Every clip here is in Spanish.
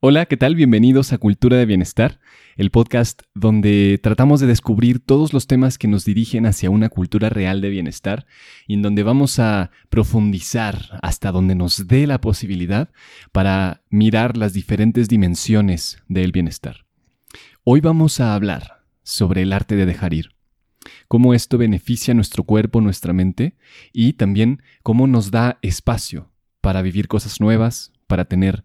Hola, ¿qué tal? Bienvenidos a Cultura de Bienestar, el podcast donde tratamos de descubrir todos los temas que nos dirigen hacia una cultura real de bienestar y en donde vamos a profundizar hasta donde nos dé la posibilidad para mirar las diferentes dimensiones del bienestar. Hoy vamos a hablar sobre el arte de dejar ir, cómo esto beneficia nuestro cuerpo, nuestra mente y también cómo nos da espacio para vivir cosas nuevas, para tener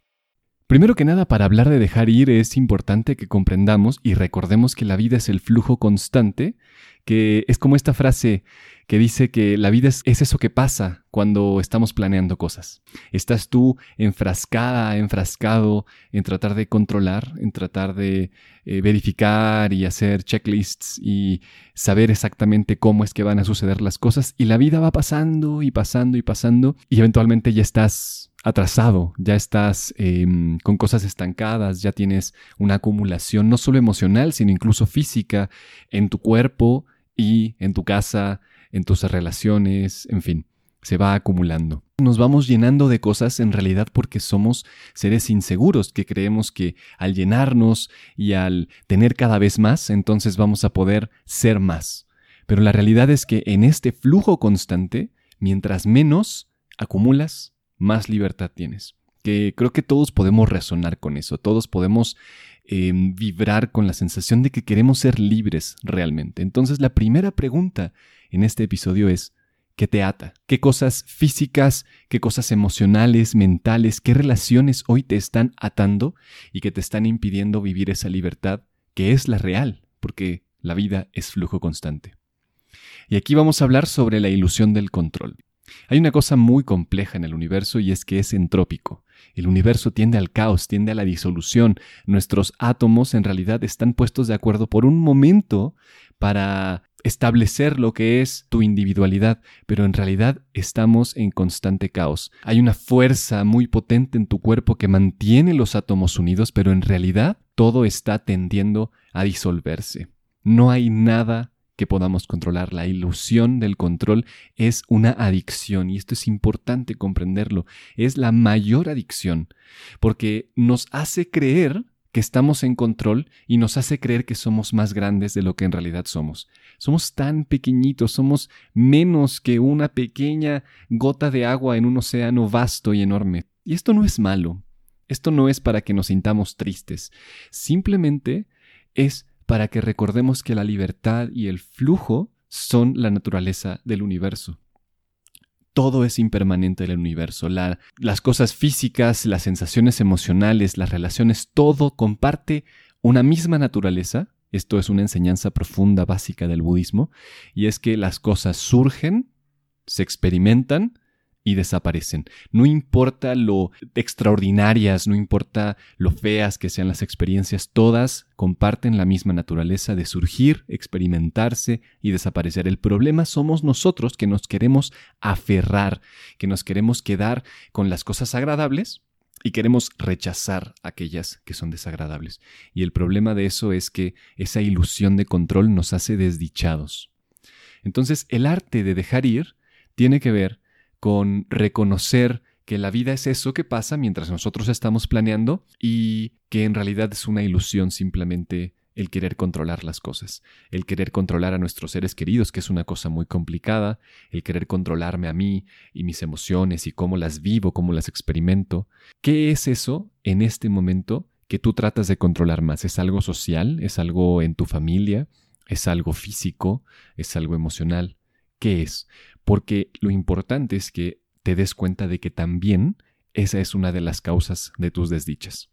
Primero que nada, para hablar de dejar ir es importante que comprendamos y recordemos que la vida es el flujo constante, que es como esta frase que dice que la vida es, eso que pasa cuando estamos planeando cosas. Estás tú enfrascada, enfrascado en tratar de controlar, en tratar de eh, verificar y hacer checklists y saber exactamente cómo es que van a suceder las cosas y la vida va pasando y pasando y pasando y eventualmente ya estás atrasado, ya estás em, con cosas estancadas, ya tienes una acumulación no solo emocional, sino incluso física en tu cuerpo y en tu casa, en tus relaciones, en fin, se va acumulando. Nos vamos llenando de cosas en realidad porque somos seres inseguros, que creemos que al llenarnos y al tener cada vez más, entonces vamos a poder ser más. Pero la realidad es que en este flujo constante, mientras menos acumulas, más libertad tienes. Que creo que todos podemos resonar con eso, todos podemos em, vibrar con la sensación de que queremos ser libres realmente. Entonces la primera pregunta en este episodio es, ¿qué te ata? ¿Qué cosas físicas, qué cosas emocionales, mentales, qué relaciones hoy te están atando y que te están impidiendo vivir esa libertad que es la real? Porque la vida es flujo constante. Y aquí vamos a hablar sobre la ilusión del control. Hay una cosa muy compleja en el universo y es que es entrópico. El universo tiende al caos, tiende a la disolución. Nuestros átomos en realidad están puestos de acuerdo por un momento para establecer lo que es tu individualidad, pero en realidad estamos en constante caos. Hay una fuerza muy potente en tu cuerpo que mantiene los átomos unidos, pero en realidad todo está tendiendo a disolverse. No hay nada que podamos controlar. La ilusión del control es una adicción y esto es importante comprenderlo. Es la mayor adicción porque nos hace creer que estamos en control y nos hace creer que somos más grandes de lo que en realidad somos. Somos tan pequeñitos, somos menos que una pequeña gota de agua en un océano vasto y enorme. Y esto no es malo. Esto no es para que nos sintamos tristes. Simplemente es para que recordemos que la libertad y el flujo son la naturaleza del universo. Todo es impermanente en el universo. las cosas físicas, las sensaciones emocionales, las relaciones, todo comparte una misma naturaleza. Esto es una enseñanza profunda básica del budismo, y es que las cosas surgen, se experimentan y desaparecen. No importa lo extraordinarias, no importa lo feas que sean las experiencias, todas comparten la misma naturaleza de surgir, experimentarse y desaparecer. El problema somos nosotros que nos queremos aferrar, que nos queremos quedar con las cosas agradables y queremos rechazar aquellas que son desagradables. Y el problema de eso es que esa ilusión de control nos hace desdichados. Entonces el arte de dejar ir tiene que ver con reconocer que la vida es eso que pasa mientras nosotros estamos planeando y que en realidad es una ilusión simplemente el querer controlar las cosas, el querer controlar a nuestros seres queridos, que es una cosa muy complicada, el querer controlarme a mí y mis emociones y cómo las vivo, cómo las experimento. ¿Qué es eso en este momento que tú tratas de controlar más? ¿Es algo social? ¿Es algo en tu familia? ¿Es algo físico? ¿Es algo emocional? ¿Qué es? porque lo importante es que te des cuenta de que también esa es una de las causas de tus desdichas.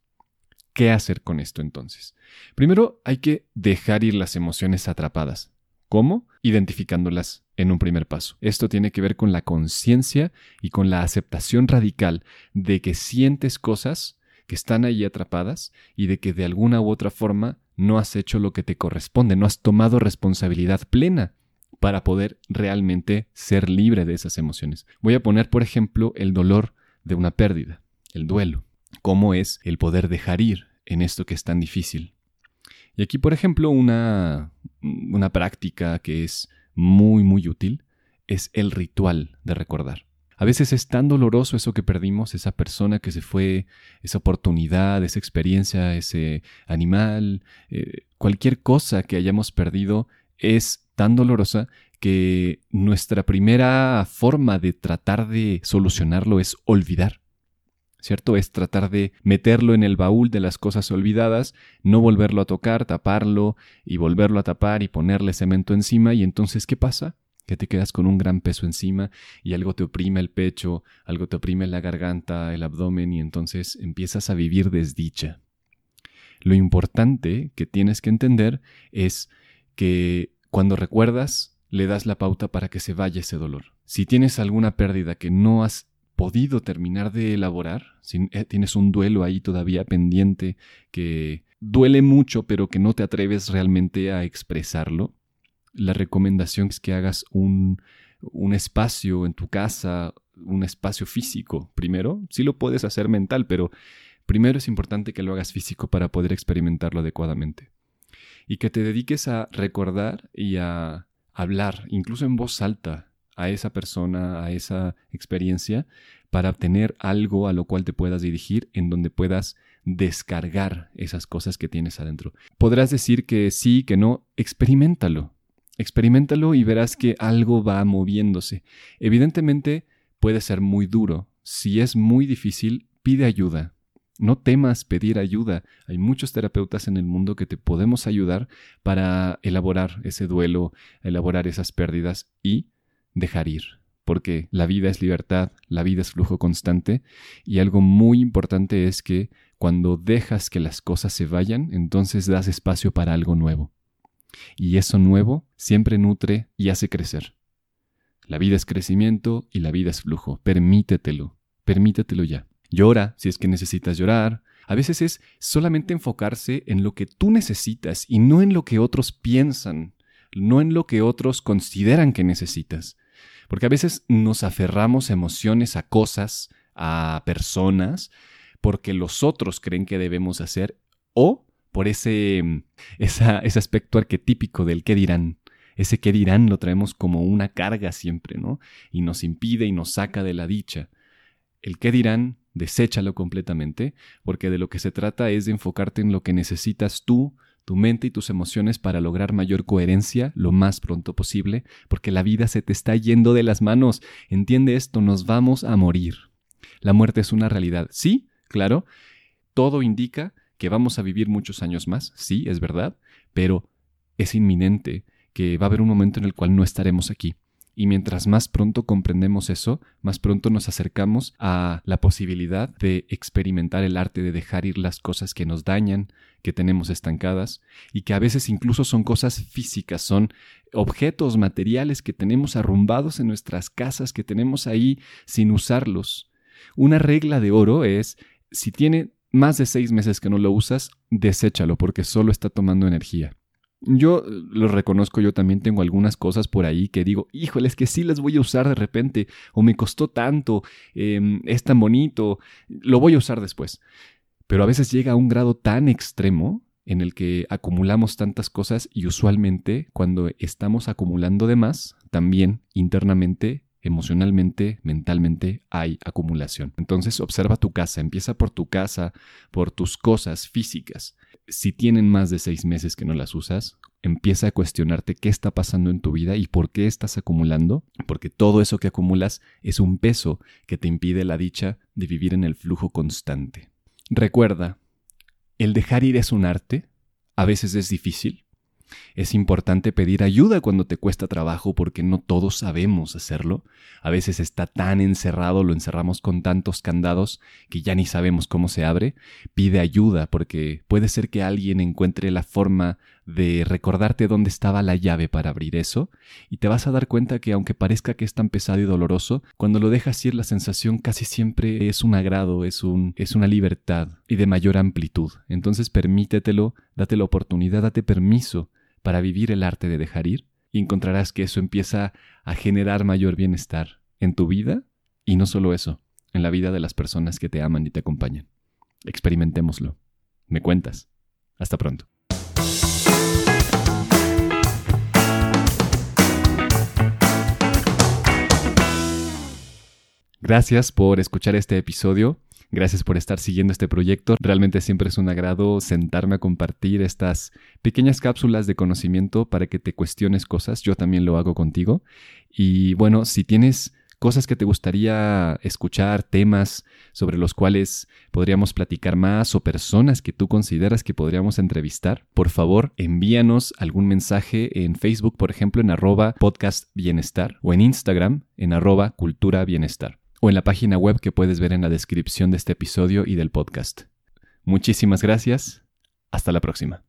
¿Qué hacer con esto entonces? Primero hay que dejar ir las emociones atrapadas. ¿Cómo? Identificándolas en un primer paso. Esto tiene que ver con la conciencia y con la aceptación radical de que sientes cosas que están ahí atrapadas y de que de alguna u otra forma no has hecho lo que te corresponde, no has tomado responsabilidad plena para poder realmente ser libre de esas emociones. Voy a poner, por ejemplo, el dolor de una pérdida, el duelo. ¿Cómo es el poder dejar ir en esto que es tan difícil? Y aquí, por ejemplo, una, una práctica que es muy, muy útil es el ritual de recordar. A veces es tan doloroso eso que perdimos, esa persona que se fue, esa oportunidad, esa experiencia, ese animal, eh, cualquier cosa que hayamos perdido es tan dolorosa que nuestra primera forma de tratar de solucionarlo es olvidar. ¿Cierto? Es tratar de meterlo en el baúl de las cosas olvidadas, no volverlo a tocar, taparlo y volverlo a tapar y ponerle cemento encima y entonces ¿qué pasa? que te quedas con un gran peso encima y algo te oprime el pecho, algo te oprime la garganta, el abdomen y entonces empiezas a vivir desdicha. Lo importante que tienes que entender es que cuando recuerdas, le das la pauta para que se vaya ese dolor. Si tienes alguna pérdida que no has podido terminar de elaborar, si eh, tienes un duelo ahí todavía pendiente que duele mucho pero que no te atreves realmente a expresarlo, la recomendación es que hagas un, un espacio en tu casa, un espacio físico. Primero, sí lo puedes hacer mental, pero primero es importante que lo hagas físico para poder experimentarlo adecuadamente. Y que te dediques a recordar y a hablar, incluso en voz alta, a esa persona, a esa experiencia, para obtener algo a lo cual te puedas dirigir, en donde puedas descargar esas cosas que tienes adentro. Podrás decir que sí, que no, experimentalo. Experimentalo y verás que algo va moviéndose. Evidentemente puede ser muy duro. Si es muy difícil, pide ayuda. No temas pedir ayuda. Hay muchos terapeutas en el mundo que te podemos ayudar para elaborar ese duelo, elaborar esas pérdidas y dejar ir. Porque la vida es libertad, la vida es flujo constante y algo muy importante es que cuando dejas que las cosas se vayan, entonces das espacio para algo nuevo. Y eso nuevo siempre nutre y hace crecer. La vida es crecimiento y la vida es flujo. Permítetelo, permítetelo ya. Llora si es que necesitas llorar. A veces es solamente enfocarse en lo que tú necesitas y no en lo que otros piensan, no en lo que otros consideran que necesitas. Porque a veces nos aferramos emociones, a cosas, a personas, porque los otros creen que debemos hacer o por ese, mm, ese aspecto arquetípico del qué dirán. Ese qué dirán lo traemos como una carga siempre, ¿no? Y nos impide y nos saca de la dicha. El qué dirán, deséchalo completamente, porque de lo que se trata es de enfocarte en lo que necesitas tú, tu mente y tus emociones para lograr mayor coherencia lo más pronto posible, porque la vida se te está yendo de las manos. Entiende esto, nos vamos a morir. La muerte es una realidad. Sí, claro, todo indica que vamos a vivir muchos años más, sí, es verdad, pero es inminente que va a haber un momento en el cual no estaremos aquí. Y mientras más pronto comprendemos eso, más pronto nos acercamos a la posibilidad de experimentar el arte de dejar ir las cosas que nos dañan, que tenemos estancadas, y que a veces incluso son cosas físicas, son objetos materiales que tenemos arrumbados en nuestras casas, que tenemos ahí sin usarlos. Una regla de oro es, si tiene más de seis meses que no lo usas, deséchalo porque solo está tomando energía. Yo lo reconozco, yo también tengo algunas cosas por ahí que digo, híjole, es que sí las voy a usar de repente, o me costó tanto, em, es tan bonito, lo voy a usar después. Pero a veces llega a un grado tan extremo en el que acumulamos tantas cosas y usualmente cuando estamos acumulando de más, también internamente emocionalmente, mentalmente hay acumulación. Entonces observa tu casa, empieza por tu casa, por tus cosas físicas. Si tienen más de seis meses que no las usas, empieza a cuestionarte qué está pasando en tu vida y por qué estás acumulando, porque todo eso que acumulas es un peso que te impide la dicha de vivir en el flujo constante. Recuerda, el dejar ir es un arte, a veces es difícil, es importante pedir ayuda cuando te cuesta trabajo porque no todos sabemos hacerlo. A veces está tan encerrado, lo encerramos con tantos candados que ya ni sabemos cómo se abre. Pide ayuda porque puede ser que alguien encuentre la forma de recordarte dónde estaba la llave para abrir eso y te vas a dar cuenta que aunque parezca que es tan pesado y doloroso, cuando lo dejas ir la sensación casi siempre es un agrado, es, un, es una libertad y de mayor amplitud. Entonces permítetelo, date la oportunidad, date permiso para vivir el arte de dejar ir y encontrarás que eso empieza a generar mayor bienestar en tu vida y no solo eso, en la vida de las personas que te aman y te acompañan. Experimentémoslo. Me cuentas. Hasta pronto. Gracias por escuchar este episodio. Gracias por estar siguiendo este proyecto. Realmente siempre es un agrado sentarme a compartir estas pequeñas cápsulas de conocimiento para que te cuestiones cosas. Yo también lo hago contigo. Y bueno, si tienes cosas que te gustaría escuchar, temas sobre los cuales podríamos platicar más o personas que tú consideras que podríamos entrevistar, por favor envíanos algún mensaje en Facebook, por ejemplo, en arroba podcast bienestar o en Instagram en arroba cultura bienestar o en la página web que puedes ver en la descripción de este episodio y del podcast. Muchísimas gracias. Hasta la próxima.